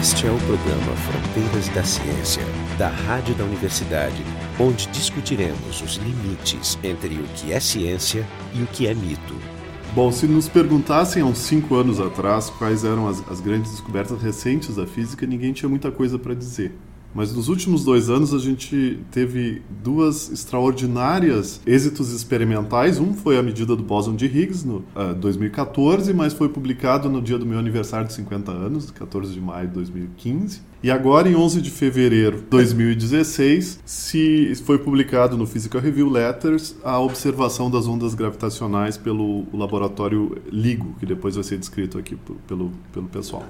Este é o programa Fronteiras da Ciência, da Rádio da Universidade, onde discutiremos os limites entre o que é ciência e o que é mito. Bom, se nos perguntassem há uns cinco anos atrás quais eram as, as grandes descobertas recentes da física, ninguém tinha muita coisa para dizer. Mas nos últimos dois anos a gente teve duas extraordinárias êxitos experimentais. Um foi a medida do bóson de Higgs, no uh, 2014, mas foi publicado no dia do meu aniversário de 50 anos, 14 de maio de 2015. E agora, em 11 de fevereiro de 2016, se foi publicado no Physical Review Letters a observação das ondas gravitacionais pelo laboratório LIGO, que depois vai ser descrito aqui pelo, pelo pessoal.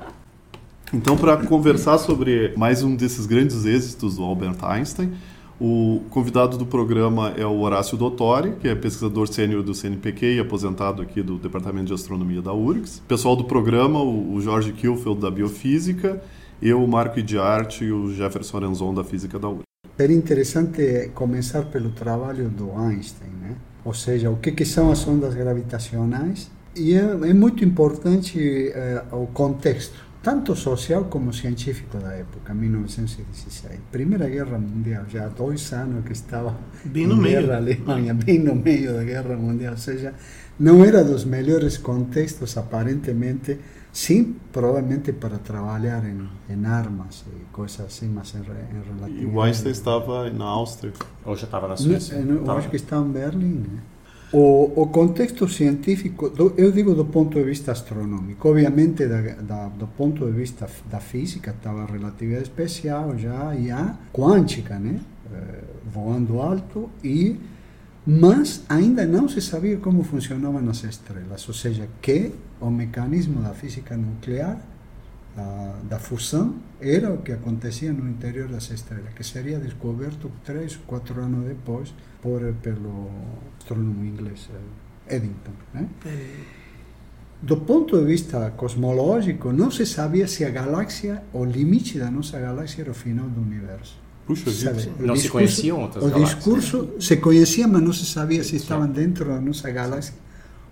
Então, para conversar sobre mais um desses grandes êxitos do Albert Einstein, o convidado do programa é o Horácio Dottori, que é pesquisador sênior do CNPq e aposentado aqui do Departamento de Astronomia da URGS. Pessoal do programa, o Jorge Kilfeld, da Biofísica, eu, o Marco Idiarte e o Jefferson Arenzon, da Física da URGS. Seria interessante começar pelo trabalho do Einstein, né? ou seja, o que, que são as ondas gravitacionais, e é, é muito importante é, o contexto tanto social como científico da época, 1916. Primeira Guerra Mundial, já há dois anos que estava bem no meio. Guerra Alemanha, bem no meio da Guerra Mundial, ou seja, não era dos melhores contextos, aparentemente, sim, provavelmente para trabalhar em, em armas e coisas assim, mas em, em relatividade. E o Einstein estava na Áustria. Ou já estava na Suíça? Eu acho que estava em Berlim. Né? O, o, contexto científico, do, eu digo do ponto de vista astronômico, obviamente da, da, do ponto de vista da física estava a relatividade especial já e a quântica, né? Eh, voando alto e mas ainda não se sabia como funcionavam as estrelas, ou seja, que o mecanismo da física nuclear da, da fusão era o que acontecia no interior das estrelas, que seria descoberto três, quatro anos depois por, pelo astrônomo inglês eh, Eddington. Né? Do ponto de vista cosmológico, não se sabia se a galáxia, o limite da nossa galáxia era o final do universo. Puxa vida. Não discurso, se conheciam outras o galáxias? O discurso se conhecia, mas não se sabia se estavam dentro da nossa galáxia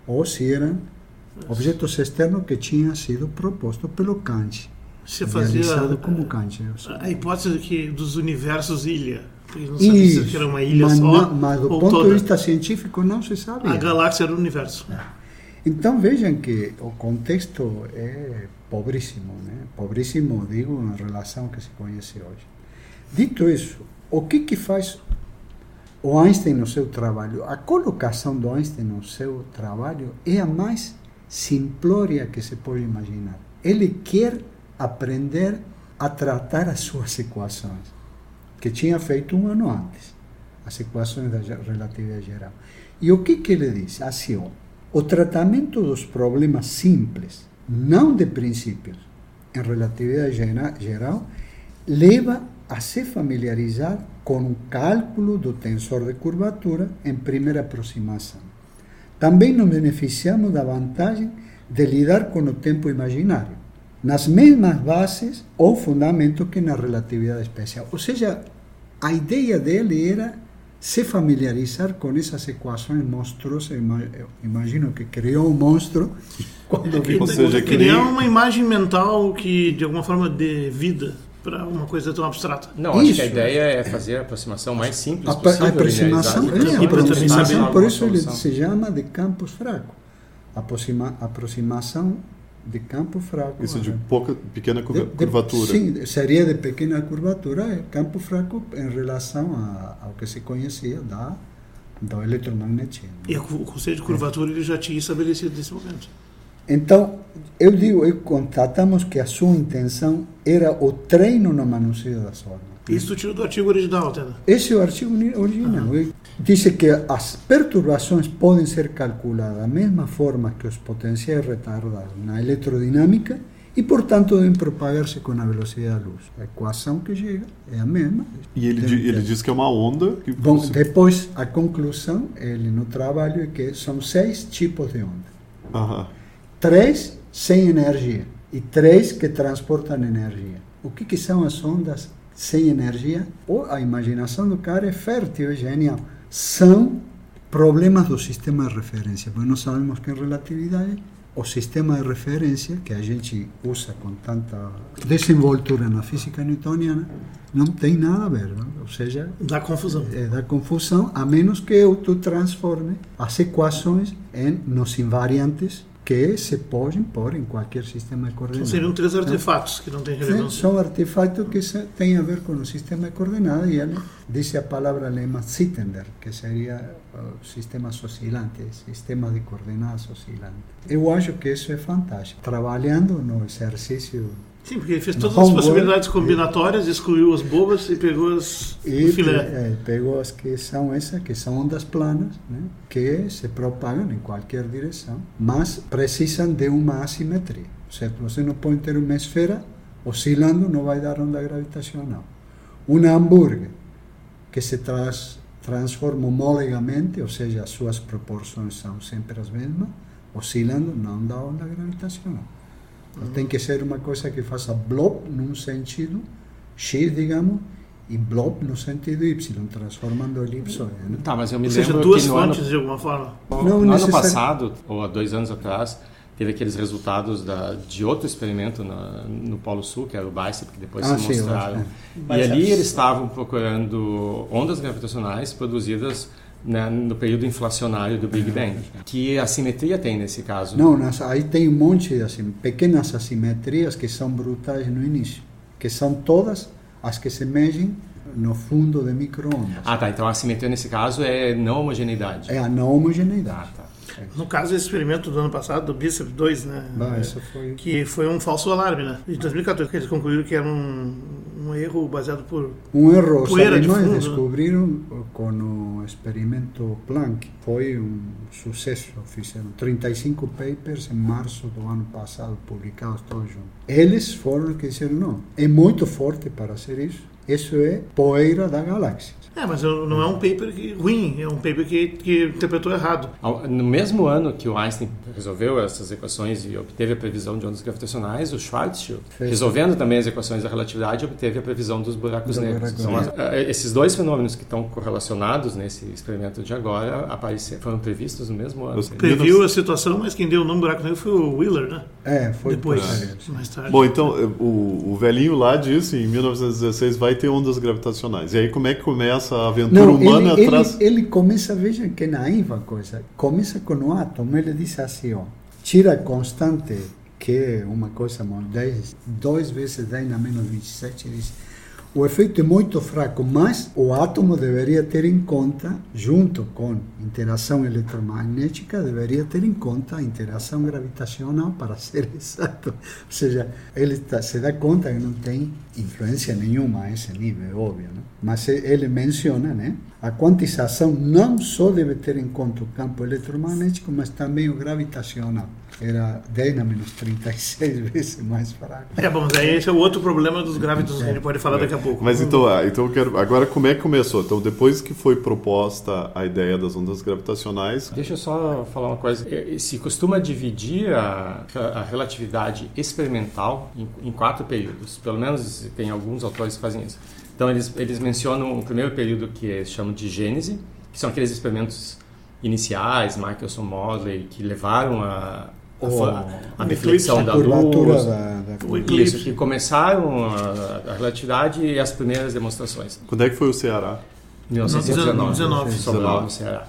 ou se eram objetos externos que tinham sido propostos pelo Kant. Você fazia como Kant. A hipótese que dos universos ilha. Não sabia Isso, se era uma ilha mas, só. Não, mas do ponto toda. de vista científico não se sabe. A galáxia era o universo. É. Então vejam que o contexto é pobríssimo, né? pobríssimo, digo, na relação que se conhece hoje. Dito isso, o que, que faz o Einstein no seu trabalho? A colocação do Einstein no seu trabalho é a mais simplória que se pode imaginar. Ele quer aprender a tratar as suas equações, que tinha feito um ano antes, as equações da relatividade geral. E o que, que ele diz? Assim, o tratamento dos problemas simples, não de princípios, em relatividade geral, leva a se familiarizar com o cálculo do tensor de curvatura em primeira aproximação. Também nos beneficiamos da vantagem de lidar com o tempo imaginário, nas mesmas bases ou fundamentos que na relatividade especial. Ou seja, a ideia dele era se familiarizar com essas equações monstruosas. Eu imagino que criou um monstro quando Ou seja, criar uma imagem mental que de alguma forma dê vida para uma coisa tão abstrata. Não, acho que a ideia é fazer a aproximação mais simples a, possível. A aproximação, é, a aproximação por isso ele se chama de campos fracos. Aproxima, aproximação de campo fraco. Isso de pouca, pequena curvatura. De, sim, seria de pequena curvatura, é campo fraco em relação a, ao que se conhecia da, do eletromagnetismo. E o conceito de curvatura é. ele já tinha estabelecido nesse momento. Então, eu digo, eu constatamos que a sua intenção era o treino no manuseio das formas. Isso tirou do artigo original, Tena? Esse é o artigo original. Uhum. Diz que as perturbações podem ser calculadas da mesma forma que os potenciais retardados na eletrodinâmica e, portanto, devem propagar-se com a velocidade da luz. A equação que chega é a mesma. E ele, Tem, ele diz que é uma onda. Que Bom, você... depois, a conclusão, ele no trabalho, é que são seis tipos de onda. Uhum. Três sem energia e três que transportam energia. O que, que são as ondas sem energia? Ou a imaginação do cara é fértil, é genial. São problemas do sistema de referência, porque nós sabemos que em relatividade o sistema de referência que a gente usa com tanta desenvoltura na física newtoniana não tem nada a ver, não? ou seja, dá confusão. É, dá confusão, a menos que eu tu transforme as equações em nos invariantes que se podem pôr em qualquer sistema de coordenadas. Então seriam três artefatos que não têm relevância. São artefatos que têm a ver com o sistema de coordenadas e ele diz a palavra alemã Zittender, que seria o sistemas oscilantes, sistema de coordenadas oscilantes. Eu acho que isso é fantástico. Trabalhando no exercício Sim, porque ele fez todas as possibilidades combinatórias, excluiu as bobas e pegou as e filé. É, pegou as que são essas, que são ondas planas, né, que se propagam em qualquer direção, mas precisam de uma assimetria. Certo? Você não pode ter uma esfera oscilando, não vai dar onda gravitacional. Um hambúrguer que se traz, transforma homologamente, ou seja, as suas proporções são sempre as mesmas, oscilando, não dá onda gravitacional. Tem que ser uma coisa que faça blob num sentido, X, digamos, e blob no sentido Y, transformando elipsoide. Né? Tá, mas eu me Ou lembro seja, duas que no fontes ano, de alguma forma. no, Não no ano passado, ou há dois anos atrás, teve aqueles resultados da, de outro experimento na, no Polo Sul, que era o BICEP, que depois Ah, se sim, mostraram. acho, E ali eles estavam procurando ondas gravitacionais produzidas né, no período inflacionário do Big Bang. Que assimetria tem nesse caso? Não, nas, aí tem um monte de assim, pequenas assimetrias que são brutais no início, que são todas as que se medem no fundo de microondas. Ah, tá. Então a assimetria nesse caso é não homogeneidade. É a não homogeneidade. Ah, tá. No caso, esse experimento do ano passado, do Bicep 2, né? Bah, isso foi... Que foi um falso alarme, né? De 2014, que eles concluíram que era um, um erro baseado por. Um erro, os de alemães fundo, né? descobriram com o experimento Planck. Foi um sucesso. Fizeram 35 papers em março do ano passado, publicados todos juntos. Eles foram os que disseram, não, é muito forte para ser isso. Isso é poeira da galáxia. É, mas não é um paper que, ruim, é um paper que, que interpretou errado. No mesmo ano que o Einstein resolveu essas equações e obteve a previsão de ondas gravitacionais, o Schwarzschild, Fez. resolvendo também as equações da relatividade, obteve a previsão dos buracos Do negros. buraco São eh, esses dois fenômenos que estão correlacionados nesse experimento de agora apareceram, foram previstos no mesmo ano. Os- Previu a situação, mas quem deu o nome buraco negro foi o Wheeler, né? É, foi Depois, mais tarde. Bom, então, eh, o, o velhinho lá disse, em 1916, vai ter ondas gravitacionais. E aí, como é que começa a aventura Não, humana ele, atrás... ele, ele começa, vejam que naiva a coisa, começa com o átomo, ele diz assim, ó, tira constante, que é uma coisa, 10, 2 vezes 10 na menos 27, diz, o efeito é muito fraco, mas o átomo deveria ter em conta, junto com interação eletromagnética, deveria ter em conta a interação gravitacional para ser exato. Ou seja, ele tá- se dá conta que não tem influência nenhuma a esse nível, é óbvio. Né? Mas ele menciona, né? A quantização não só deve ter em conta o campo eletromagnético, mas também o gravitacional. Era 10 na menos 36 vezes mais fraco. É, bom, mas aí esse é o outro problema dos grávidos que a gente pode falar daqui a pouco. Mas então, ah, então eu quero. Agora, como é que começou? Então, depois que foi proposta a ideia das ondas gravitacionais, Deixa eu só falar uma coisa. Se costuma dividir a, a relatividade experimental em, em quatro períodos. Pelo menos tem alguns autores que fazem isso. Então, eles, eles mencionam o primeiro período que eles chamam de gênese, que são aqueles experimentos iniciais, Michelson Morley, que levaram a, O- a o deflexão A da luz. da, da O eclipse. Que começaram a, a relatividade e as primeiras demonstrações. quando é que foi o Ceará? 1919. 19. Sobral, no Ceará.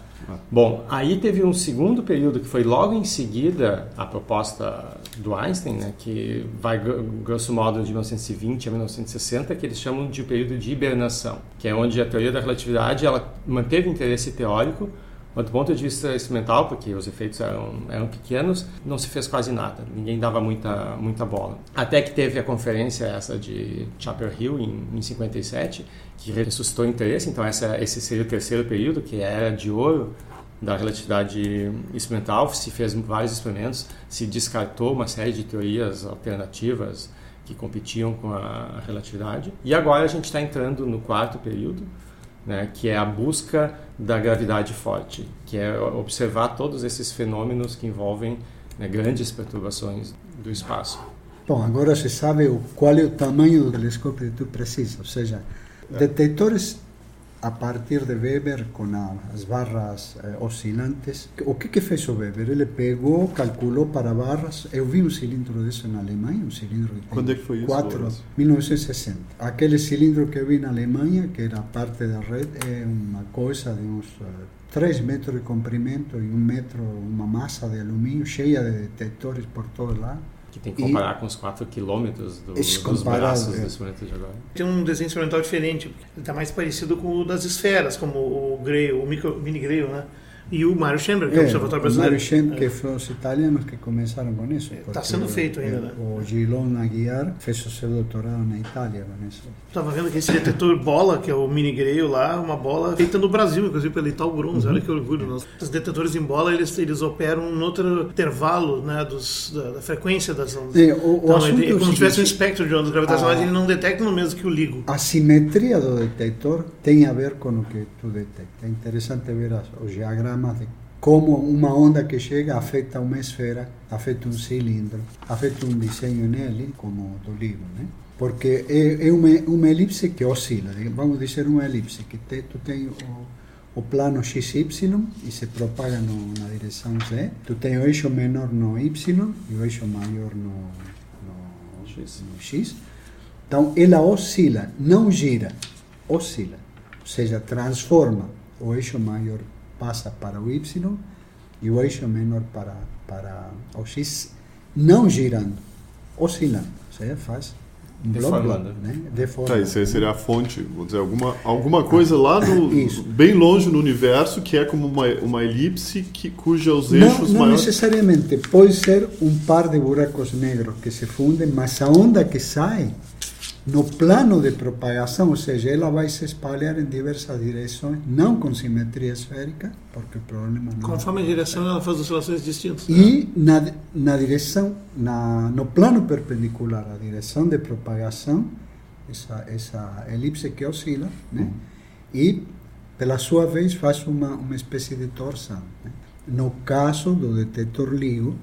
Bom, aí teve um segundo período que foi logo em seguida a proposta do Einstein, né, que vai gr- grosso modo de 1920 a 1960, que eles chamam de período de hibernação, que é onde a teoria da relatividade ela manteve interesse teórico, mas do ponto de vista experimental, porque os efeitos eram, eram pequenos, não se fez quase nada, ninguém dava muita, muita bola. Até que teve a conferência essa de Chapel Hill em, em 57, que ressuscitou interesse, então essa, esse seria o terceiro período, que era de ouro da relatividade experimental, se fez vários experimentos, se descartou uma série de teorias alternativas que competiam com a relatividade. E agora a gente está entrando no quarto período, né, que é a busca da gravidade forte, que é observar todos esses fenômenos que envolvem né, grandes perturbações do espaço. Bom, agora se sabe qual é o tamanho do telescópio que tu precisa, ou seja, detectores a partir de Weber com as barras eh, oscilantes. O que, que fez o Weber? Ele pegou, calculou para barras. Eu vi um cilindro desse na Alemanha, um cilindro que Quando é que foi isso? Quatro, 1960. Aquele cilindro que eu vi na Alemanha, que era parte da rede, é uma coisa de uns uh, 3 metros de comprimento e um metro, uma massa de alumínio cheia de detectores por todo lado que tem que comparar e, com os 4 quilômetros do, dos braços é. desse momento de agora. Tem um desenho instrumental diferente, ele está mais parecido com o das esferas, como o Grail, o micro, mini Grail, né? E o Mário Schember, que é, é o observatório brasileiro. Mário Schember, é. que foram os italianos que começaram com isso. Está sendo feito ainda, né? O Gilon Aguiar fez o seu doutorado na Itália com isso. Estava vendo que esse detetor bola, que é o mini Grail lá, uma bola feita no Brasil, inclusive pela Ital Bruns, uhum. olha que orgulho. Nosso. Os detetores em bola, eles, eles operam em outro intervalo né, dos, da, da frequência das ondas. É, o, então, o ele, é como se tivesse um espectro de ondas gravitacionais, a, ele não detecta no mesmo que o LIGO. A simetria do detector tem a ver com o que tu detecta. É interessante ver as, os de como uma onda que chega afeta uma esfera, afeta um cilindro, afeta um desenho nele, como do livro, né? Porque é, é uma, uma elipse que oscila, vamos dizer uma elipse, que te, tu tem o, o plano XY e se propaga no, na direção Z, tu tem o eixo menor no Y e o eixo maior no, no, X. no X. Então ela oscila, não gira, oscila, ou seja, transforma o eixo maior passa para o Y e o eixo menor para, para o X, não girando, oscilando. Ou seja, faz Deformando. Né? Deformando. Tá, isso aí seria a fonte, vou dizer, alguma, alguma coisa lá no, bem longe no universo que é como uma, uma elipse que, cuja os eixos não, não maiores... necessariamente, pode ser um par de buracos negros que se fundem, mas a onda que sai no plano de propagação, ou seja, ela vai se espalhar em diversas direções, não com simetria esférica, porque o problema não Conforme a direção, ela faz oscilações distintas. E na, na direção, na, no plano perpendicular à direção de propagação, essa, essa elipse que oscila, né? e pela sua vez faz uma, uma espécie de torção. Né? No caso do detector LIGO,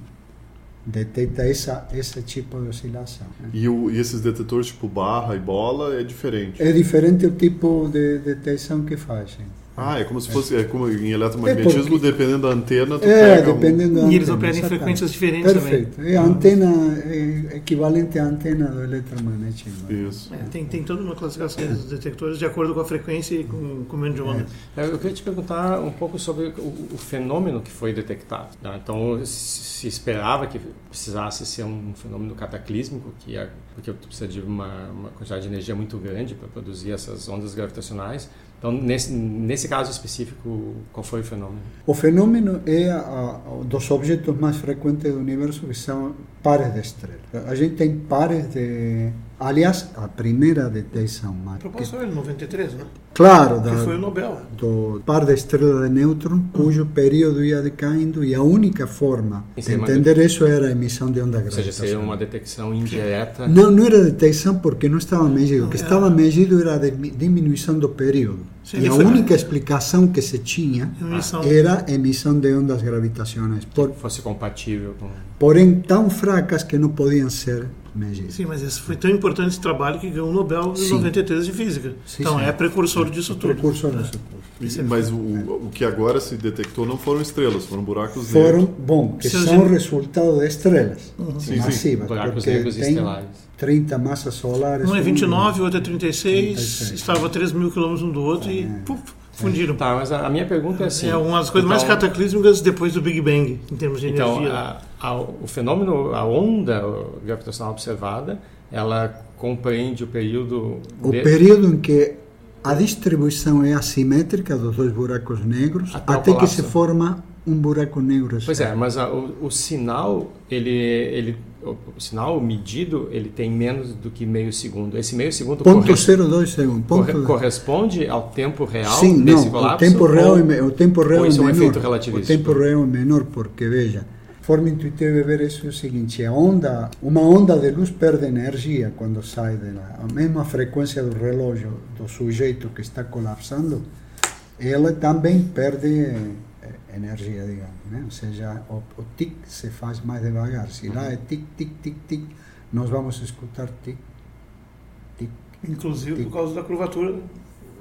detecta essa, esse tipo de oscilação. Né? E, o, e, esses detetores tipo barra e bola é diferente? É diferente o tipo de detecção que fazem. Ah, é como se fosse, é como em eletromagnetismo, é porque, dependendo da antena, tu é, pega dependendo um... da E eles operam em frequências diferentes Perfeito. também. É a antena é equivalente à antena do eletromagnetismo. Isso. É, tem, tem toda uma classificação dos detectores de acordo com a frequência e com, com o meio de onda. É. Eu queria te perguntar um pouco sobre o, o fenômeno que foi detectado. Né? Então, se esperava que precisasse ser um fenômeno cataclísmico, que é, porque tu precisa de uma, uma quantidade de energia muito grande para produzir essas ondas gravitacionais. Então, nesse, nesse caso específico, qual foi o fenômeno? O fenômeno é a, a, dos objetos mais frequentes do universo, que são pares de estrelas. A gente tem pares de Aliás, a primeira detecção mais. Propostou ele em 93, né? Claro, da, que foi o Nobel. Do par de estrela de nêutron, uhum. cujo período ia decaindo, e a única forma de entender isso era a emissão de onda gravitacional. Ou seja, seria uma detecção indireta? Não, não era detecção porque não estava medido. O que estava medido era a diminuição do período. Sim, e a única explicação que se tinha emissão. era a emissão de ondas gravitacionais. Por, que fosse compatível com. Porém, tão fracas que não podiam ser medidas. Sim, mas esse foi tão importante esse trabalho que ganhou o Nobel em 93 de Física. Sim, então sim. é precursor disso é tudo. Precursor disso tudo. E, mas o, o, que agora se detectou não foram estrelas, foram buracos foram, negros. Foram, bom, que são gente... resultado de estrelas uhum. sim, massivas. Buracos negros estelares. 30 massas solares. Um é 29, o outro é 36, 36. estava a 3 mil quilômetros um do outro é. e puf, fundiram. Tá, mas a, a, minha pergunta é assim... É uma das coisas então, mais cataclísmicas depois do Big Bang, em termos de então, energia. A, a, o fenômeno, a onda gravitacional observada, ela compreende o período... O de... período em que a distribuição é assimétrica dos dois buracos negros até, até que se forma um buraco negro. Pois é, mas a, o, o, sinal, ele, ele, o, o, sinal medido, ele tem menos do que meio segundo. Esse meio segundo ponto corre, 02 segundo. Ponto corre, corresponde ao tempo real Sim, desse não, colapso? O tempo real, ou, é, o tempo real ou isso é menor. um efeito relativístico? O tempo real é menor porque, veja, forma intuitiva de ver isso é o seguinte: a onda, uma onda de luz perde energia quando sai da a mesma frequência do relógio do sujeito que está colapsando, ela também perde energia, digamos, né? ou seja, o, o tic se faz mais devagar. Se lá é tic, tic, tic, tic, nós vamos escutar tic, tic. Inclusive tic. por causa da curvatura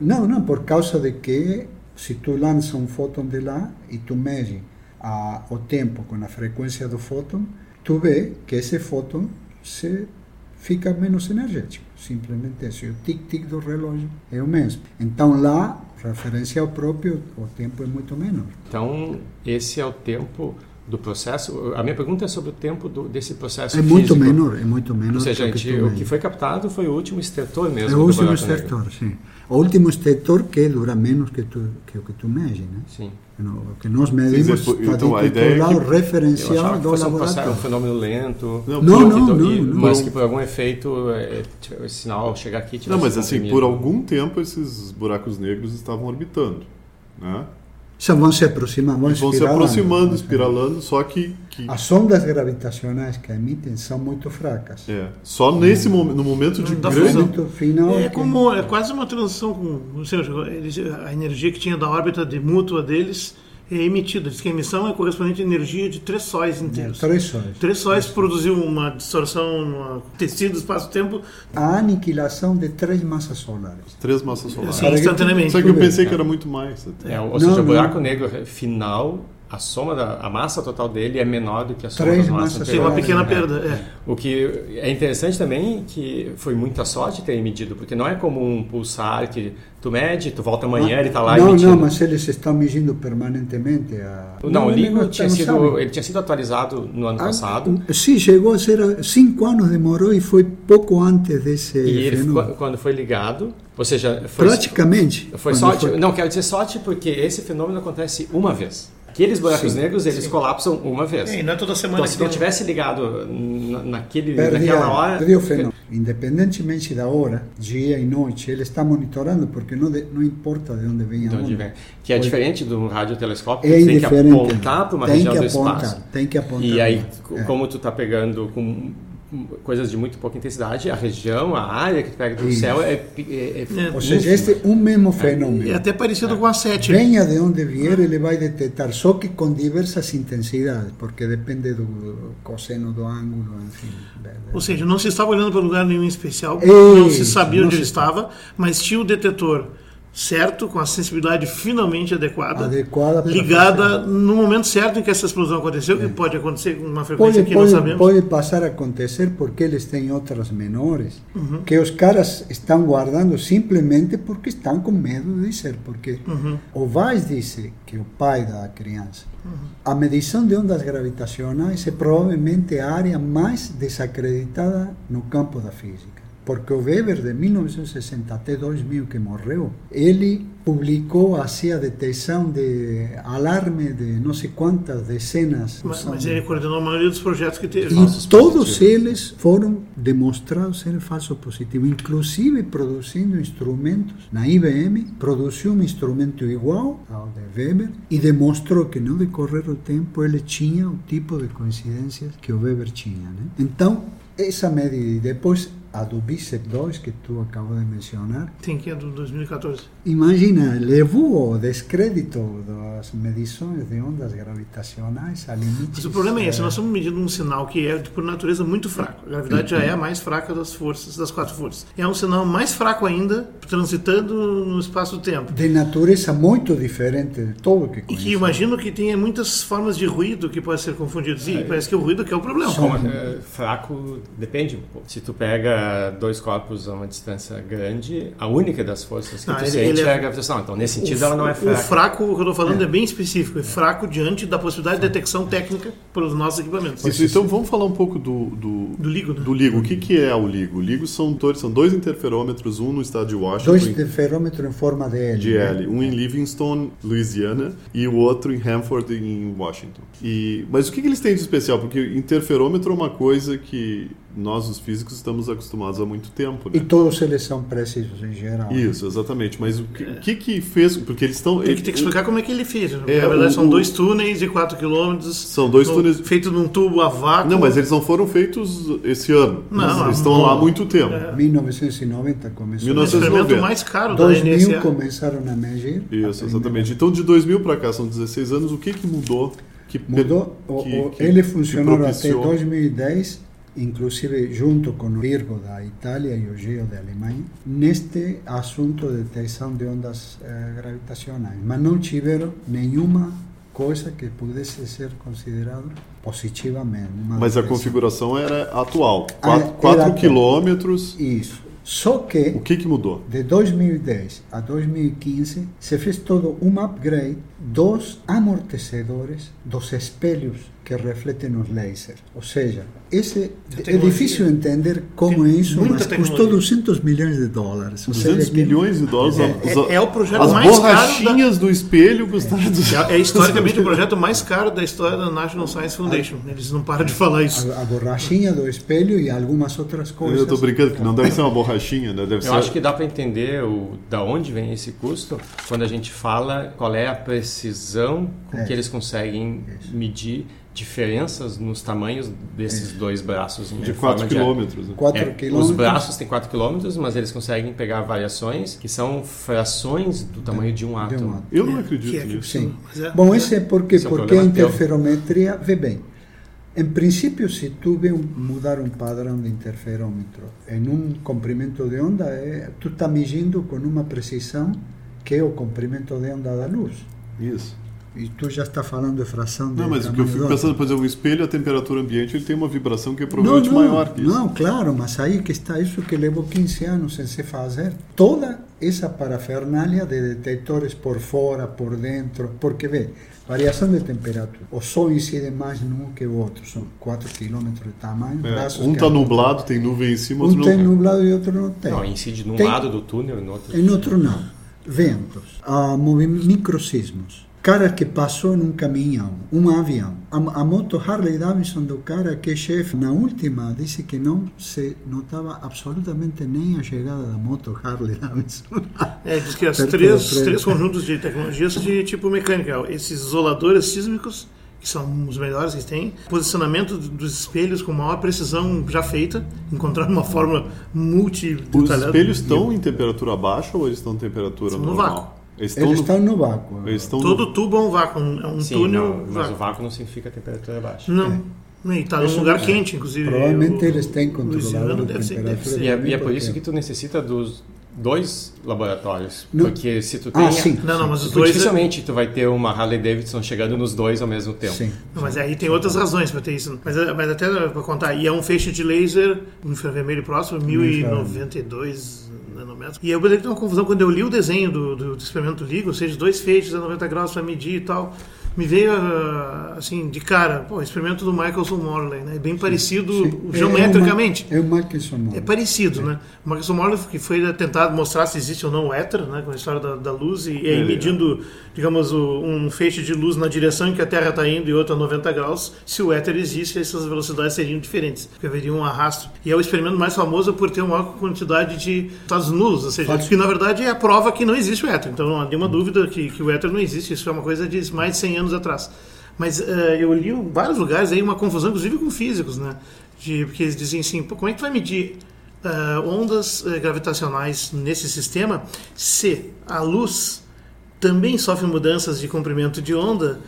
Não, não, por causa de que se tu lança um fóton de lá e tu mede a, o tempo com a frequência do fóton, tu vê que esse fóton se fica menos energético. Simplesmente isso. E o tic-tic do relógio é o mesmo. Então lá, referência ao próprio, o tempo é muito menor. Então, esse é o tempo do processo. A minha pergunta é sobre o tempo do, desse processo É físico. muito menor, é muito menor. Ou seja, que gente- o que foi captado foi o último estetor mesmo. É o do último extrator, sim. O último extrator que dura menos que, tu, que o que tu mede, né? Sim. No- O que nós medimos está então, é do lado que- referencial do fosse um, processo, um laboratório. fenômeno lento. Não, Não, não, não, e- não. Mas que por algum efeito é, é, esse sinal chegar aqui Não, mas assim, comprimido. por algum tempo esses buracos negros estavam orbitando, né? Só vão se aproximando, vão, vão se espiralando, aproximando, vão se- espiralando, só que, que As ondas gravitacionais que emitem são muito fracas. é, só nesse momento, no momento de O grande momento final É como é quase uma transição com ou seja, eles- a energia que tinha da órbita de mútua deles é emitida. Diz que a emissão é correspondente à energia de três sóis inteiros. três sóis. Três sóis produziu uma distorção no tecido, espaço-tempo, A aniquilação de três massas solares. três massas solares. assim, instantaneamente. Só que eu pensei que era muito mais. até. É, ou Não, seja, o não. buraco negro final, a soma da a massa total dele é menor do que a soma Três das massas massas tem uma anteriores. pequena É. perda. É. O que é interessante também que foi muita sorte ter medido, porque não é como um pulsar que tu mede, tu volta amanhã, ele está lá não, emitindo. não, mas eles estão medindo permanentemente. A... Não, o ele LIGO não- tinha não sido, sabe. ele tinha sido atualizado no ano Ah, passado. Sim, chegou a ser cinco anos demorou e foi pouco antes desse E ele, fenômeno. quando foi ligado, ou seja, foi, Praticamente. foi sorte. foi- Não, quero dizer sorte porque esse fenômeno acontece uma vez. Aqueles buracos negros, eles colapsam uma vez. É, e não é toda semana Então, se não tivesse ligado na- naquele, Perdi, naquela hora. perdi o fenômeno. Independentemente da hora, dia e noite, ele está monitorando porque não, de- não importa de onde vem a de onde onda. vem. Que é diferente do radiotelescópio, É que tem que apontar para uma Tem região que do apontar, espaço. tem que apontar. E aí, É. como tu está pegando com coisas de muito pouca intensidade, a região, a área que tu pega do Isso. céu é, é, é É. Ou seja, este é um mesmo fenômeno. É até parecido com a 7. Venha de onde vier, ele vai detectar, só que com diversas intensidades, porque depende do cosseno do ângulo, enfim. Ou seja, não se estava olhando para lugar nenhum especial, Isso, não se sabia não onde se ele estava, mas tinha o detetor certo, com a sensibilidade finalmente adequada, Adequada ligada no momento certo em que essa explosão aconteceu, que pode acontecer com uma frequência Pode, que não pode, sabemos. pode passar a acontecer porque eles têm outras menores Uhum. que os caras estão guardando simplesmente porque estão com medo de dizer. Porque Uhum. o Weiss disse que o pai da criança, Uhum. a medição de ondas gravitacionais é provavelmente a área mais desacreditada no campo da física. Porque o Weber, de 1960 até 2000, que morreu, ele publicou assim a detecção de alarme de não sei quantas dezenas. Mas, mas ele coordenou a maioria dos projetos que teve. E todos eles foram demonstrados ser falso positivo, inclusive produzindo instrumentos. Na IBM produziu um instrumento igual ao de Weber e demonstrou que no decorrer do tempo ele tinha o tipo de coincidências que o Weber tinha. Né? Então, essa medida, e depois a do BICEP 2, que tu acabas de mencionar, Tem que é do 2014. Imagina, levou o descrédito das medições de ondas gravitacionais a limites. Mas o problema é esse, eh, nós estamos medindo um sinal que é, por natureza, muito fraco. A gravidade já é a mais fraca das forças, das quatro forças. É um sinal mais fraco ainda, transitando no espaço-tempo. de natureza muito diferente de todo o que E conhecemos. que imagino que tenha muitas formas de ruído que podem ser confundidos. E parece que é o ruído que é o problema. Como, é, fraco depende um pouco. Se tu pega dois corpos a uma distância grande, a única das forças que Não, tu ele- sente ele é- é a gravitação. Então, nesse sentido, ela não é O fraca. fraco, o que eu estou falando, é. bem específico. É fraco diante da possibilidade de detecção técnica pelos nossos equipamentos. Isso, então vamos falar um pouco do, do, Do LIGO, né? do LIGO. O que, que é o LIGO? O LIGO são dois, são dois interferômetros, um no estado de Washington, Dois interferômetros em forma de L. de L, um em Livingston, Louisiana, e o outro em Hanford, em Washington. E, mas o que, que eles têm de especial? Porque interferômetro é uma coisa que nós, os físicos, estamos acostumados há muito tempo. E Né? todos eles são precisos em geral. Isso, exatamente. Mas o que, o que, que fez? Porque eles estão. Tem que, tem que explicar como é que ele fez. né? É, Na verdade, o- são o- dois túneis de 4 km. São dois túneis- Feitos num tubo a vácuo. Não, mas eles não foram feitos esse ano. Não, eles estão não. lá há muito tempo. É. 1990 começou. O 1990. experimento mais caro da 2000 NSA. começaram a medir. Isso, exatamente. Então, de 2000 para cá, são 16 anos, o que, que mudou? Que, Mudou. o- que- o- que- ele que funcionou até propiciou? 2010 inclusive junto com o Virgo da Itália e o Geo da Alemanha, neste assunto de detecção de ondas eh, gravitacionais, mas não tiveram nenhuma coisa que pudesse ser considerado positivamente. Mas a detecção. configuração era atual, Ah, 4 era atual. quilômetros. Isso. Só que O que, que mudou? de 2010 a 2015 se fez todo um upgrade dos amortecedores dos espelhos que refletem os lasers. Ou seja, esse é difícil entender como é isso, mas custou tecnologia. 200 milhões de dólares. Ou 200 seja, que- milhões de dólares. É- As- é o projeto As mais caro borrachinhas do espelho custaram 200 É, é historicamente o projeto mais caro da história da National Science Foundation. Eles não param de falar isso. a, a borrachinha do espelho e algumas outras coisas. Eu tô brincando que não deve ser uma borrachinha, né? Deve ser. Eu acho que dá para entender o, da onde vem esse custo quando a gente fala qual é a precisão com É. que eles conseguem medir diferenças nos tamanhos desses dois braços de forma 4 de- quilômetros. né? 4 É, quilômetros. os braços têm 4 km, mas eles conseguem pegar variações que são frações do tamanho de um de um átomo. átomo. Eu não Que acredito é nisso. Sim. Mas é- Bom, esse é porque, Esse é um porque a interferometria, vê bem, em princípio, se tu um, mudar um padrão de interferômetro em um comprimento de onda, é, tu está medindo com uma precisão que é o comprimento de onda da luz. Isso. E tu já está falando de fração de Não, mas o que eu fico pensando, por exemplo, o espelho, a temperatura ambiente, ele tem uma vibração que é Não, provavelmente não, maior que isso. não, claro, mas aí que está isso que levou 15 anos sem se fazer. Toda essa parafernália de detectores por fora, por dentro, porque vê, variação de temperatura. O sol incide mais num que o outro, são 4 km de tamanho. É, braços um está nublado, tem nuvem em cima, outro Um não tem nublado e outro não tem. Não, incide num Tem- lado do túnel e no outro. Em outro não. Ventos, ah, movi- microsismos. Cara que passou num caminhão, um avião. A, a moto Harley Davidson do cara que é chefe, na última, disse que não se notava absolutamente nem a chegada da moto Harley Davidson. É, diz que as três, três conjuntos de tecnologias de tipo mecânica. Esses isoladores sísmicos, que são os melhores que tem. Posicionamento dos espelhos com maior precisão já feita. Encontrar uma fórmula multi Os espelhos estão em temperatura baixa ou eles estão em temperatura no normal? vácuo. Eles estão Eles no... estão no vácuo. Eles estão Todo no... tubo é um vácuo, é um Sim, túnel não, mas o vácuo. não significa temperatura baixa. Não. E está num lugar é. quente, inclusive. Provavelmente O- eles têm ser- deve temperatura. ser. E é, e é por isso que tu necessita dos dois laboratórios. Não. Porque se tu tem. Ah, sim. Não, não, mas os dois. é- dificilmente tu vai ter uma Harley Davidson chegando nos dois ao mesmo tempo. Sim. Não, Mas aí tem outras razões para ter isso. Mas, mas até para contar, e é um feixe de laser, um infravermelho próximo, 1092 nanômetros. E eu me lembro de uma confusão quando eu li o desenho do, do, do experimento LIGO, ou seja, dois feixes a 90 graus para medir e tal. Me veio ah, assim de cara, pô, experimento do Michelson Morley, né? Bem parecido Sim. geometricamente. É o Michelson É Morley. parecido, né? O Marcus Morley que foi tentado mostrar se existe ou não o éter, né? Com a história da, da luz e, e aí É. medindo, digamos, o- um feixe de luz na direção em que a Terra está indo e outra a 90 graus, se o éter existe, essas velocidades seriam diferentes, porque haveria um arrasto. E é o experimento mais famoso por ter uma maior quantidade de estados nulos, ou seja, Fácil. que na verdade é a prova que não existe o éter. Então não há nenhuma dúvida que, que o éter não existe. Isso é uma coisa de mais de 100 anos atrás. Mas eh, eu li em vários lugares aí uma confusão, inclusive com físicos, né? De, porque eles dizem assim, como é que vai medir ah, ondas eh, gravitacionais nesse sistema se a luz também sofre mudanças de comprimento de onda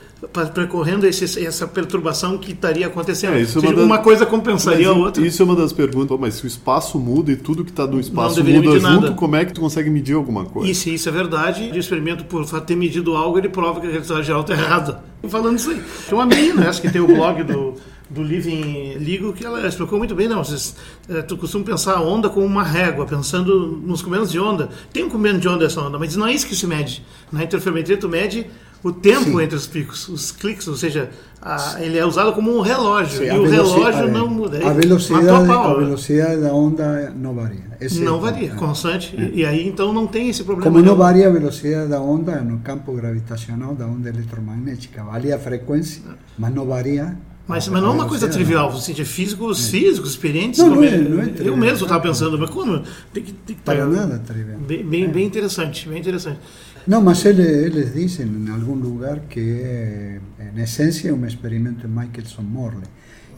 percorrendo esse, essa perturbação que estaria acontecendo. É, isso é seja, uma das- uma coisa compensaria a Mas outra. Isso é uma das perguntas. Pô, Mas se o espaço muda e tudo que está no espaço muda junto, nada. como é que tu consegue medir alguma coisa? E se isso é verdade, o experimento, por ter medido algo, ele prova que a realidade geral está errada. Falando isso aí. Tem uma menina, essa que tem o blog do, do Living Ligo, que ela explicou muito bem. Não, vocês, eh, tu costuma pensar a onda como uma régua, pensando nos comandos de onda. Tem um comando de onda essa onda, mas não é isso que se mede. Na interferometria, tu mede o tempo Sim. entre os picos, os cliques, ou seja, a- ele é usado como um relógio. Sim, e o relógio a- não muda. A velocidade, a a né? velocidade da onda não varia. Esse é Não o varia, ponto. constante. E, e aí então não tem esse problema. Como não nenhum. varia a velocidade da onda no campo gravitacional da onda eletromagnética, varia a frequência, mas não varia. Mas, a- mas não é uma coisa trivial, você é físicos, físicos, experientes. Não, não é- não é eu mesmo estava pensando, mas como? Tem que, tem que Para tá- nada trivial. Bem, bem, bem interessante, bem interessante. Não, mas eles, eles dizem em algum lugar que é, em essência, é um experimento de Michelson-Morley.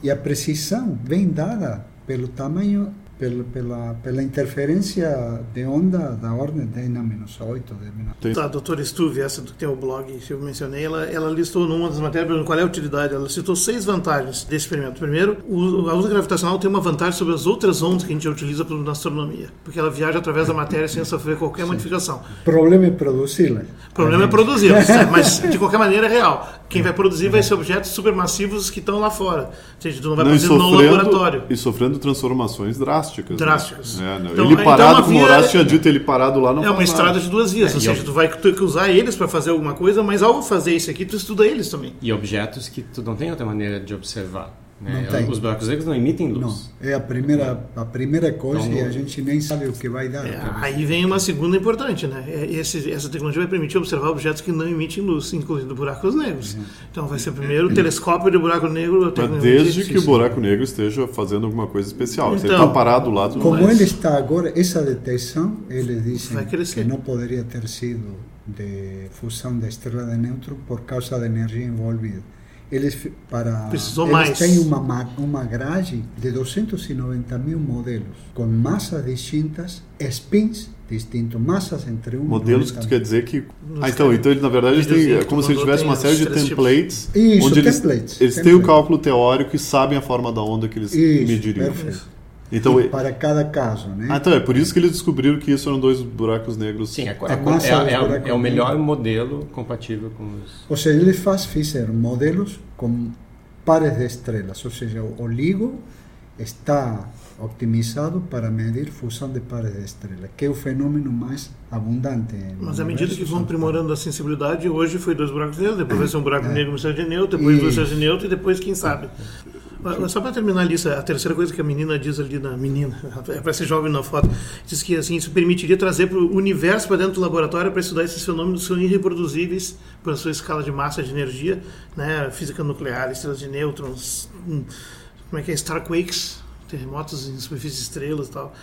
E a precisão vem dada pelo tamanho pela, pela, pela interferência de onda da ordem de N-8. De tá, a doutora Stuve, essa do que tem o blog que eu mencionei, ela, ela listou numa das matérias qual é a utilidade. Ela citou seis vantagens desse experimento. Primeiro, o, a onda gravitacional tem uma vantagem sobre as outras ondas que a gente utiliza na astronomia, porque ela viaja através da matéria sem sofrer qualquer Sim. modificação. O problema é produzi-la. O problema é produzi-la, mas de qualquer maneira é real. Quem vai produzir vai ser objetos supermassivos que estão lá fora. Ou seja, tu não vai não, produzir no laboratório. E sofrendo transformações drásticas. Né? Drásticas. Né? É, então, ele parado, então como o Horácio tinha dito, ele parado lá não É uma estrada de duas vias. É, ou seja, tu vai ter que usar eles para fazer alguma coisa, mas ao fazer isso aqui, tu estuda eles também. E objetos que tu não tem outra maneira de observar. Né? Os buracos negros não emitem luz. Não, é a primeira, a primeira coisa então, e a gente nem sabe o que vai dar. É, aí vem uma segunda importante, né? É, esse, essa tecnologia vai permitir observar objetos que não emitem luz, incluindo buracos negros. Uhum. Então vai ser o primeiro telescópio de buraco negro. Mas desde que o buraco negro esteja fazendo alguma coisa especial. Então, Se ele está parado lá, Como mais. ele está agora, essa detecção, eles dizem que não poderia ter sido de fusão da estrela de nêutron por causa da energia envolvida eles para Precisou eles mais. têm uma uma grade de 290 mil modelos com massas distintas, spins distintos, massas entre um modelos que tu quer dizer que ah, então então ele na verdade eles têm, é como se ele tivesse uma série de templates Isso, onde templates, eles, eles têm o cálculo teórico e sabem a forma da onda que eles Isso, mediriam. Perfeito. Então, para cada caso, né? Ah, então é por isso que eles descobriram que isso eram dois buracos negros. Sim, é, é, é, é o melhor modelo compatível com os. Ou seja, eles faz, fizeram modelos com pares de estrelas, ou seja, o LIGO está otimizado para medir fusão de pares de estrelas, que é o fenômeno mais abundante. Mas à medida que vão aprimorando a sensibilidade, hoje foi dois buracos negros, depois vai ser um buraco é. negro no de neutro, depois vai ser de neutro e depois quem sabe. Só para terminar a lista, a terceira coisa que a menina diz ali na menina, para ser jovem na foto, diz que assim isso permitiria trazer para o universo para dentro do laboratório para estudar esses fenômenos que são irreproduzíveis pela sua escala de massa de energia, né, física nuclear, estrelas de nêutrons, hum, como é que é, starquakes, terremotos em superfície de estrelas e tal.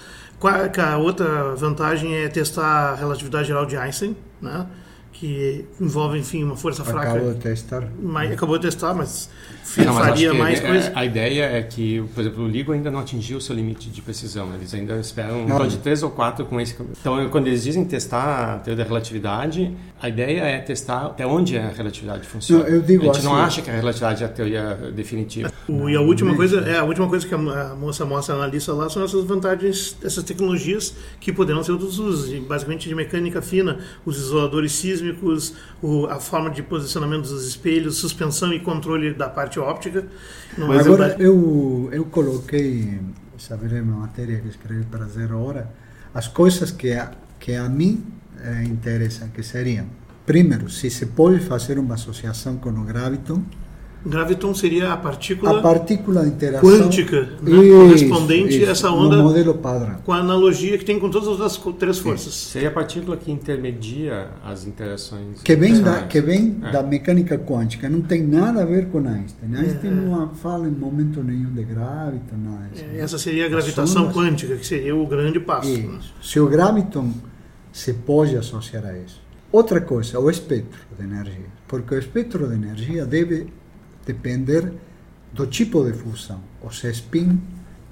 A outra vantagem é testar a relatividade geral de Einstein, né? Que envolve, enfim, uma força fraca. Acabou de testar. Mas, acabou de testar, mas, não, mas faria mais é, coisa. A ideia é que, por exemplo, o LIGO ainda não atingiu o seu limite de precisão. Eles ainda esperam um de três ou quatro com esse. Então, quando eles dizem testar a teoria da relatividade, a ideia é testar até onde a relatividade funciona. Não, eu digo a gente assim, não acha que a relatividade é a teoria definitiva. O, e a última coisa, é a última coisa que a moça mostra na lista lá são essas vantagens, essas tecnologias que poderão ser outros usos, basicamente de mecânica fina, os isoladores sísmicos, o, a forma de posicionamento dos espelhos, suspensão e controle da parte óptica. Mas Agora, eu, eu coloquei, saber uma matéria que escrevi para Zero Hora, as coisas que a, que a mim eh, interessam, que seriam, primeiro, se se pode fazer uma associação com o graviton, Graviton seria a partícula, a partícula de interação quântica né? isso, correspondente isso, a essa onda modelo padrão. com a analogia que tem com todas as três forças. Seria a partícula que intermedia as interações. Que vem, da, que vem é. da mecânica quântica, não tem nada a ver com Einstein. Einstein é. não fala em momento nenhum de graviton, nada É, essa seria a gravitação ondas, quântica, que seria o grande passo. Né? Se o graviton se pode associar a isso. Outra coisa, o espectro de energia. Porque o espectro de energia deve depender do tipo de fusão, o spin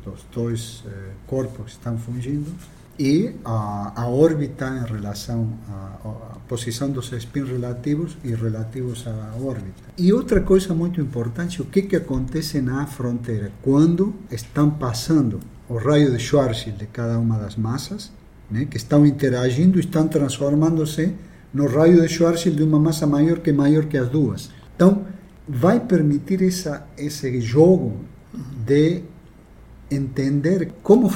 dos dois eh, corpos que estão fundindo e a, a órbita em relação à, posição dos spins relativos e relativos à órbita. E outra coisa muito importante, o que, que acontece na fronteira quando estão passando o raio de Schwarzschild de cada uma das massas, né, que estão interagindo e estão transformando-se no raio de Schwarzschild de uma massa maior que maior que as duas. Então, vai permitir essa, esse jogo de entender como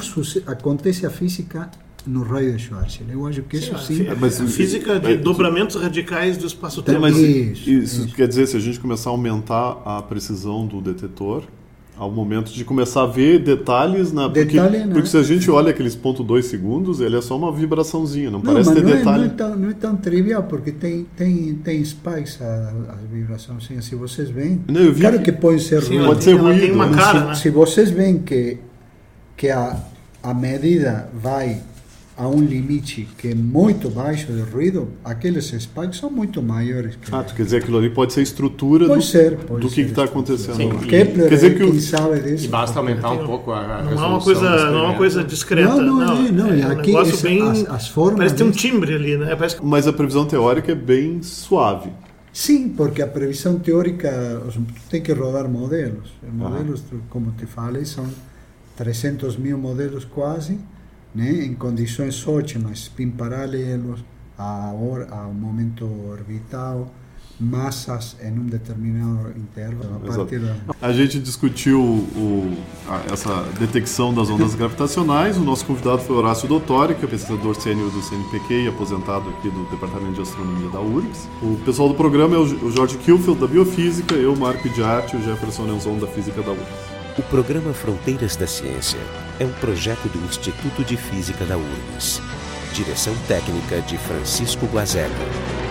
acontece a física no raio de Schwarzschild. Eu acho que isso sim. sim mas, a física de dobramentos radicais do espaço-tempo. Isso, isso, isso, quer dizer, se a gente começar a aumentar a precisão do detetor, ao momento de começar a ver detalhes na porque, Detalhe, né? porque se a gente olha aqueles ponto dois segundos ele é só uma vibraçãozinha não, não parece ter não detalhe é, não, é tão, não é tão trivial porque tem tem tem spikes as vibrações assim, se vocês veem. Não, eu vi claro que, que pode ser sim, ruído pode ser ruído tem uma cara, se, né? se vocês veem que que a a medida vai a um limite que é muito baixo de ruído, aqueles spikes são muito maiores. Que ah, tu quer dizer aquilo ali pode ser a estrutura pode do, ser, pode do que está acontecendo. Sim, e- Kepler, quer dizer que o- quem sabe disso. E basta aumentar um pouco a, a Não é uma resolução coisa, não é uma coisa discreta. Não, não é, não, e é um aqui negócio essa- bem. as- as formas parece ter um timbre ali, né? Parece que Mas a previsão teórica é bem suave. Sim, porque a previsão teórica tem que rodar modelos. Os modelos, como te falei, são 300 mil modelos quase, né, em condições ótimas, spin paralelos, a or, ao momento orbital, massas em um determinado intervalo. A partir da, A gente discutiu o- a- essa detecção das ondas gravitacionais. O nosso convidado foi Horácio Dottori, que é pesquisador sênior do CNPq e aposentado aqui do Departamento de Astronomia da URGS. O pessoal do programa é o o Jorge Kilfield, da Biofísica, eu, Marco de Arte e o Jefferson Lenzon, da Física da URGS. O programa Fronteiras da Ciência é um projeto do Instituto de Física da URGS. Direção técnica de Francisco Guazelli.